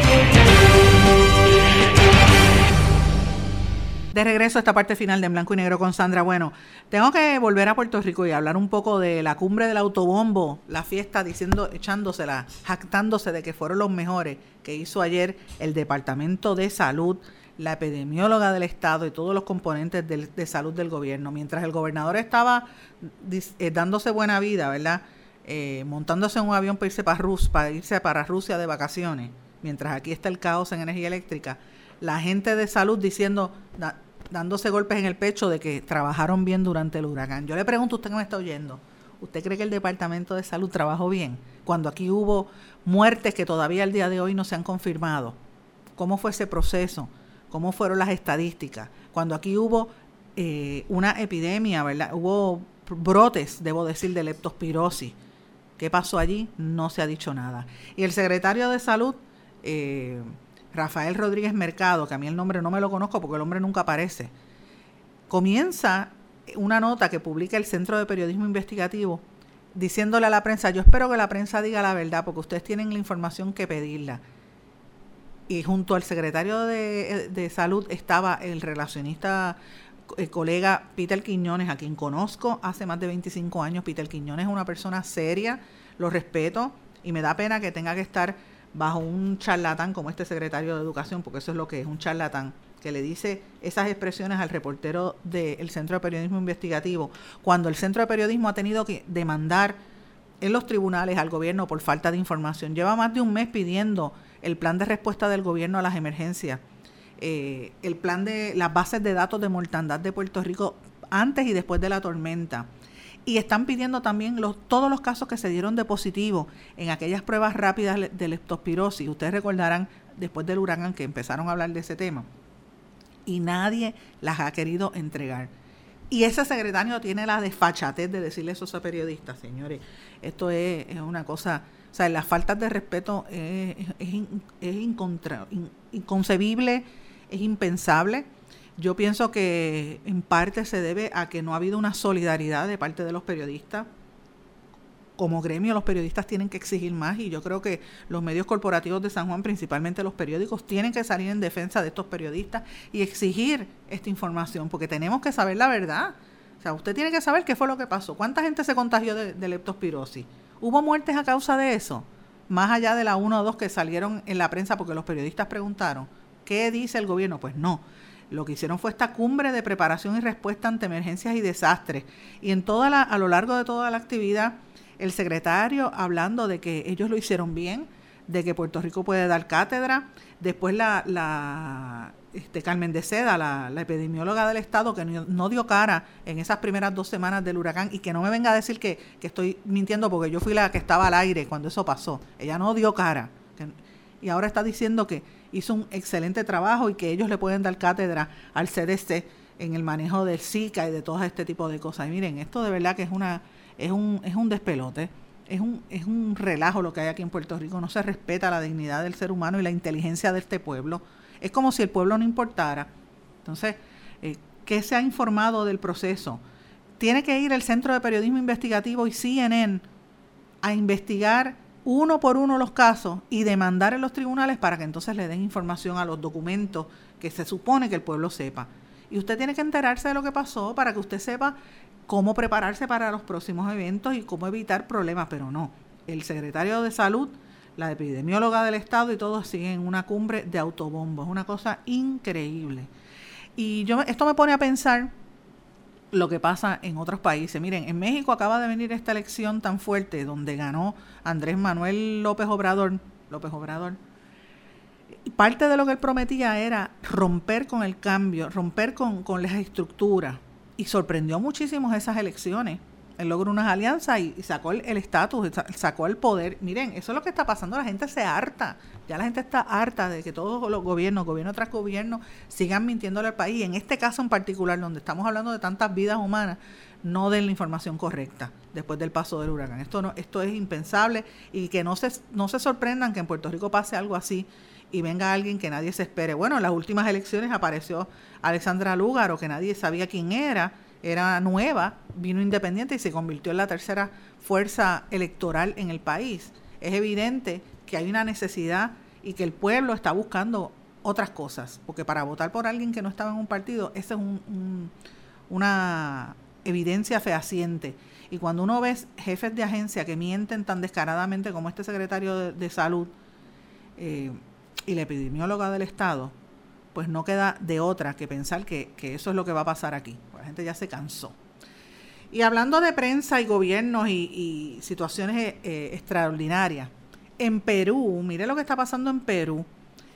De regreso a esta parte final de En Blanco y Negro con Sandra. Bueno, tengo que volver a Puerto Rico y hablar un poco de la cumbre del autobombo, la fiesta diciendo, echándosela, jactándose de que fueron los mejores que hizo ayer el Departamento de Salud, la epidemióloga del Estado y todos los componentes de salud del gobierno. Mientras el gobernador estaba eh, dándose buena vida, ¿verdad? Eh, montándose en un avión para irse para, Rus, para irse para Rusia de vacaciones, mientras aquí está el caos en energía eléctrica, la gente de salud diciendo, dándose golpes en el pecho de que trabajaron bien durante el huracán. Yo le pregunto usted que me está oyendo, ¿usted cree que el Departamento de Salud trabajó bien? Cuando aquí hubo muertes que todavía al día de hoy no se han confirmado. ¿Cómo fue ese proceso? ¿Cómo fueron las estadísticas? Cuando aquí hubo eh, una epidemia, ¿verdad? Hubo brotes, debo decir, de leptospirosis. ¿Qué pasó allí? No se ha dicho nada. Y el secretario de Salud, eh, Rafael Rodríguez Mercado, que a mí el nombre no me lo conozco porque el hombre nunca aparece, comienza una nota que publica el Centro de Periodismo Investigativo diciéndole a la prensa, yo espero que la prensa diga la verdad porque ustedes tienen la información que pedirla. Y junto al secretario de, de Salud estaba el relacionista, el colega Peter Quiñones, a quien conozco hace más de 25 años. Peter Quiñones es una persona seria, lo respeto y me da pena que tenga que estar bajo un charlatán como este secretario de Educación, porque eso es lo que es, un charlatán, que le dice esas expresiones al reportero del Centro de Periodismo Investigativo, cuando el Centro de Periodismo ha tenido que demandar en los tribunales al gobierno por falta de información. Lleva más de un mes pidiendo el plan de respuesta del gobierno a las emergencias, eh, el plan de las bases de datos de mortandad de Puerto Rico antes y después de la tormenta. Y están pidiendo también los, todos los casos que se dieron de positivo en aquellas pruebas rápidas de leptospirosis. Ustedes recordarán después del huracán que empezaron a hablar de ese tema. Y nadie las ha querido entregar. Y ese secretario tiene la desfachatez de decirle eso a periodistas, señores. Esto es, una cosa, o sea, las faltas de respeto es, es, inconcebible, es impensable. Yo pienso que en parte se debe a que no ha habido una solidaridad de parte de los periodistas como gremio los periodistas tienen que exigir más y yo creo que los medios corporativos de San Juan, principalmente los periódicos, tienen que salir en defensa de estos periodistas y exigir esta información, porque tenemos que saber la verdad. O sea, usted tiene que saber qué fue lo que pasó. ¿Cuánta gente se contagió de, leptospirosis? ¿Hubo muertes a causa de eso? Más allá de la uno o dos que salieron en la prensa porque los periodistas preguntaron, ¿qué dice el gobierno? Pues no. Lo que hicieron fue esta cumbre de preparación y respuesta ante emergencias y desastres. Y en toda la, a lo largo de toda la actividad, el secretario hablando de que ellos lo hicieron bien, de que Puerto Rico puede dar cátedra, después la, este, Carmen de Seda, la, epidemióloga del Estado, que no, dio cara en esas primeras dos semanas del huracán y que no me venga a decir que, estoy mintiendo porque yo fui la que estaba al aire cuando eso pasó. Ella no dio cara. y ahora está diciendo que hizo un excelente trabajo y que ellos le pueden dar cátedra al CDC en el manejo del Zika y de todo este tipo de cosas. Y miren, esto de verdad que es una es un, es un despelote, es un, es un relajo lo que hay aquí en Puerto Rico, no se respeta la dignidad del ser humano y la inteligencia de este pueblo. Es como si el pueblo no importara. Entonces, eh, ¿qué se ha informado del proceso? Tiene que ir el Centro de Periodismo Investigativo y CNN a investigar uno por uno los casos y demandar en los tribunales para que entonces le den información a los documentos que se supone que el pueblo sepa. Y usted tiene que enterarse de lo que pasó para que usted sepa cómo prepararse para los próximos eventos y cómo evitar problemas, pero no. El secretario de Salud, la epidemióloga del Estado y todos siguen en una cumbre de autobombos, una cosa increíble. Y yo esto me pone a pensar lo que pasa en otros países. Miren, en México acaba de venir esta elección tan fuerte donde ganó Andrés Manuel López Obrador, López Obrador. Parte de lo que él prometía era romper con el cambio, romper con, con las estructuras, y sorprendió muchísimo esas elecciones. Él logró unas alianzas y, sacó el estatus, sacó el poder. Miren, eso es lo que está pasando. La gente se harta. Ya la gente está harta de que todos los gobiernos, gobierno tras gobierno, sigan mintiéndole al país. En este caso en particular, donde estamos hablando de tantas vidas humanas, no den la información correcta después del paso del huracán. Esto no, esto es impensable y que no se, no se sorprendan que en Puerto Rico pase algo así y venga alguien que nadie se espere. Bueno, en las últimas elecciones apareció Alexandra Lúgaro, que nadie sabía quién era, era nueva, vino independiente y se convirtió en la tercera fuerza electoral en el país. Es evidente que hay una necesidad y que el pueblo está buscando otras cosas, porque para votar por alguien que no estaba en un partido, esa es una evidencia fehaciente. Y cuando uno ve jefes de agencia que mienten tan descaradamente como este secretario de, salud, eh, y la epidemióloga del Estado, pues no queda de otra que pensar que, eso es lo que va a pasar aquí. La gente ya se cansó. Y hablando de prensa y gobiernos y, situaciones eh, extraordinarias, en Perú, mire lo que está pasando en Perú.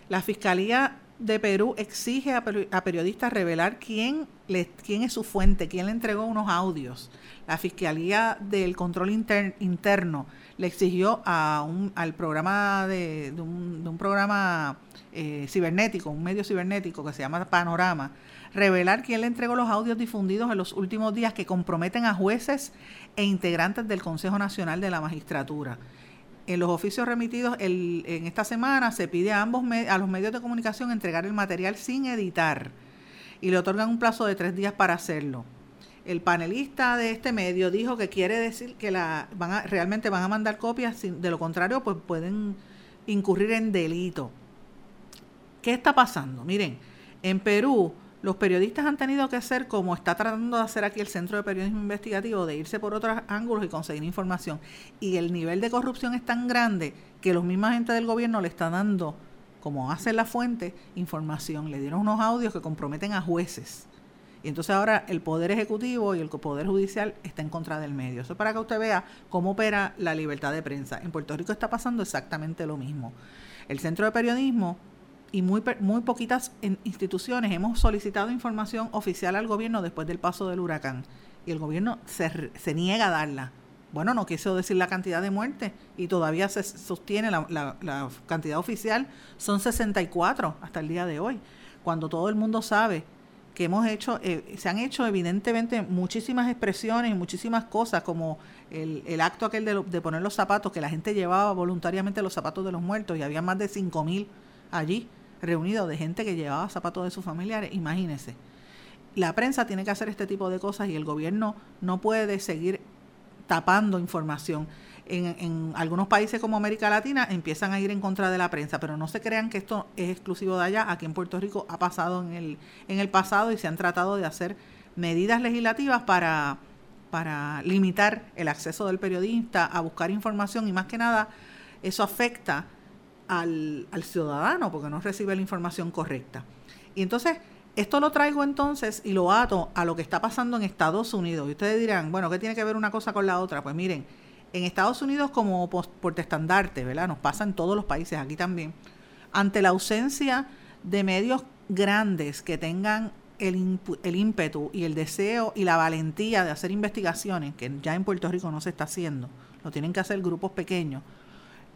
La Fiscalía de Perú exige a, periodistas revelar quién, le, quién es su fuente, quién le entregó unos audios. La Fiscalía del Control Interno le exigió a un, al programa de, un, programa eh, cibernético, un medio cibernético que se llama Panorama, revelar quién le entregó los audios difundidos en los últimos días que comprometen a jueces e integrantes del Consejo Nacional de la Magistratura. En los oficios remitidos en esta semana se pide a ambos a los medios de comunicación entregar el material sin editar y le otorgan un plazo de tres días para hacerlo el panelista de este medio dijo que quiere decir que la van a, realmente van a mandar copias, de lo contrario pues pueden incurrir en delito. ¿Qué está pasando? Miren, en Perú los periodistas han tenido que hacer como está tratando de hacer aquí el Centro de Periodismo Investigativo, de irse por otros ángulos y conseguir información. Y el nivel de corrupción es tan grande que los mismos agentes del gobierno le están dando, como hace la fuente, información. Le dieron unos audios que comprometen a jueces Y entonces ahora el Poder Ejecutivo y el Poder Judicial está en contra del medio. Eso es para que usted vea cómo opera la libertad de prensa. En Puerto Rico está pasando exactamente lo mismo. El Centro de Periodismo y muy, muy poquitas instituciones hemos solicitado información oficial al gobierno después del paso del huracán. Y el gobierno se, se niega a darla. Bueno, no quiso decir la cantidad de muertes y todavía se sostiene la, la, la cantidad oficial, son 64 hasta el día de hoy, cuando todo el mundo sabe que hemos hecho, eh, se han hecho evidentemente muchísimas expresiones y muchísimas cosas, como el, el acto aquel de, de, poner los zapatos, que la gente llevaba voluntariamente los zapatos de los muertos y había más de 5.000 allí reunidos de gente que llevaba zapatos de sus familiares, imagínense. La prensa tiene que hacer este tipo de cosas y el gobierno no puede seguir tapando información en, algunos países como América Latina empiezan a ir en contra de la prensa, pero no se crean que esto es exclusivo de allá. Aquí en Puerto Rico ha pasado en el, en el pasado y se han tratado de hacer medidas legislativas para, para limitar el acceso del periodista a buscar información y más que nada eso afecta al, al ciudadano porque no recibe la información correcta. Y entonces esto lo traigo entonces y lo ato a lo que está pasando en Estados Unidos. Y ustedes dirán, bueno, ¿qué tiene que ver una cosa con la otra? Pues miren, en Estados Unidos como portestandarte, ¿verdad? Nos pasa en todos los países, aquí también. Ante la ausencia de medios grandes que tengan el, el ímpetu y el deseo y la valentía de hacer investigaciones, que ya en Puerto Rico no se está haciendo, lo tienen que hacer grupos pequeños.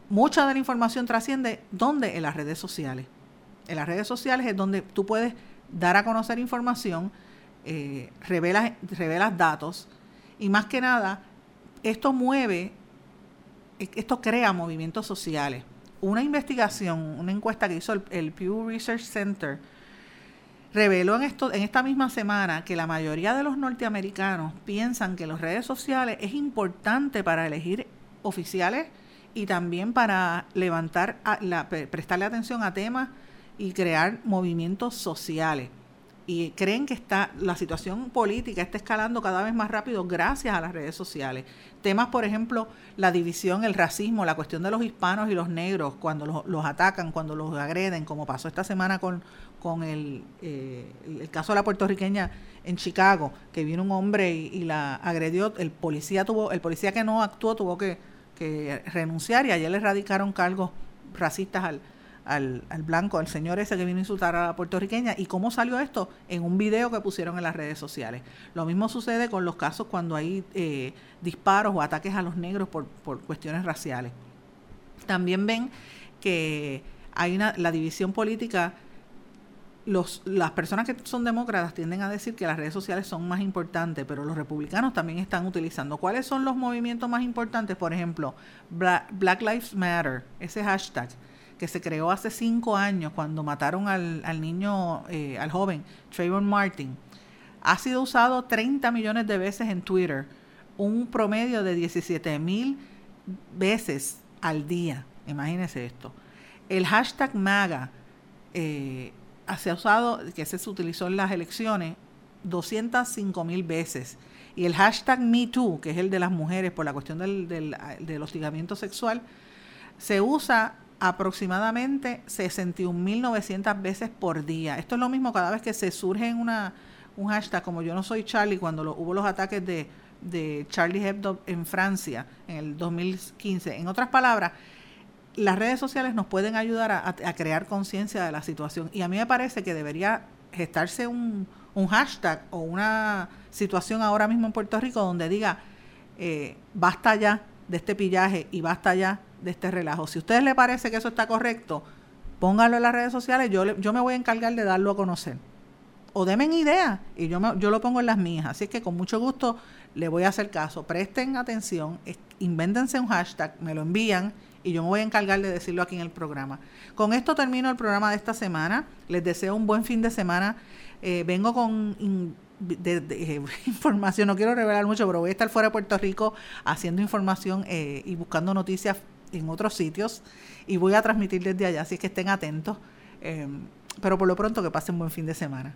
Mucha de la información trasciende, ¿dónde? En las redes sociales. En las redes sociales es donde tú puedes dar a conocer información, eh, revelas, datos y más que nada esto mueve, esto crea movimientos sociales. Una investigación, una encuesta que hizo el, Pew Research Center, reveló en, esto, en esta misma semana que la mayoría de los norteamericanos piensan que las redes sociales es importante para elegir oficiales y también para levantar, la, prestarle atención a temas y crear movimientos sociales y creen que está la situación política está escalando cada vez más rápido gracias a las redes sociales. Temas, por ejemplo, la división, el racismo, la cuestión de los hispanos y los negros, cuando los, atacan, cuando los agreden, como pasó esta semana con, con el, eh, el caso de la puertorriqueña en Chicago, que vino un hombre y, la agredió, el policía tuvo, el policía que no actuó tuvo que, que renunciar y ayer le radicaron cargos racistas al, al, blanco, al señor ese que vino a insultar a la puertorriqueña. ¿Y cómo salió esto? En un video que pusieron en las redes sociales. Lo mismo sucede con los casos cuando hay eh, disparos o ataques a los negros por, por cuestiones raciales. También ven que hay una, la división política los, las personas que son demócratas tienden a decir que las redes sociales son más importantes, pero los republicanos también están utilizando. ¿Cuáles son los movimientos más importantes? Por ejemplo, Black Lives Matter, ese hashtag que se creó hace cinco años cuando mataron al, al niño, eh, al joven Trayvon Martin, ha sido usado 30 millones de veces en Twitter, un promedio de 17 mil veces al día. Imagínense esto. El hashtag MAGA eh, se ha usado, que se utilizó en las elecciones, 205 mil veces. Y el hashtag MeToo, que es el de las mujeres por la cuestión del, del, hostigamiento sexual, se usa aproximadamente 61.900 veces por día. Esto es lo mismo cada vez que se surge una, un hashtag como yo no soy Charlie, cuando hubo los ataques de, de Charlie Hebdo en Francia en el 2015. En otras palabras, las redes sociales nos pueden ayudar a, crear conciencia de la situación. Y a mí me parece que debería gestarse un, un, hashtag o una situación ahora mismo en Puerto Rico donde diga, eh, basta ya de este pillaje y basta ya de este relajo. Si a ustedes les parece que eso está correcto, pónganlo en las redes sociales, yo, yo me voy a encargar de darlo a conocer. O denme idea y yo, yo lo pongo en las mías. Así que con mucho gusto le voy a hacer caso. Presten atención, invéntense un hashtag, me lo envían y yo me voy a encargar de decirlo aquí en el programa. Con esto termino el programa de esta semana. Les deseo un buen fin de semana. Eh, vengo con de, información, no quiero revelar mucho, pero voy a estar fuera de Puerto Rico haciendo información eh, y buscando noticias en otros sitios y voy a transmitir desde allá, así que estén atentos. Eh, pero por lo pronto que pasen buen fin de semana.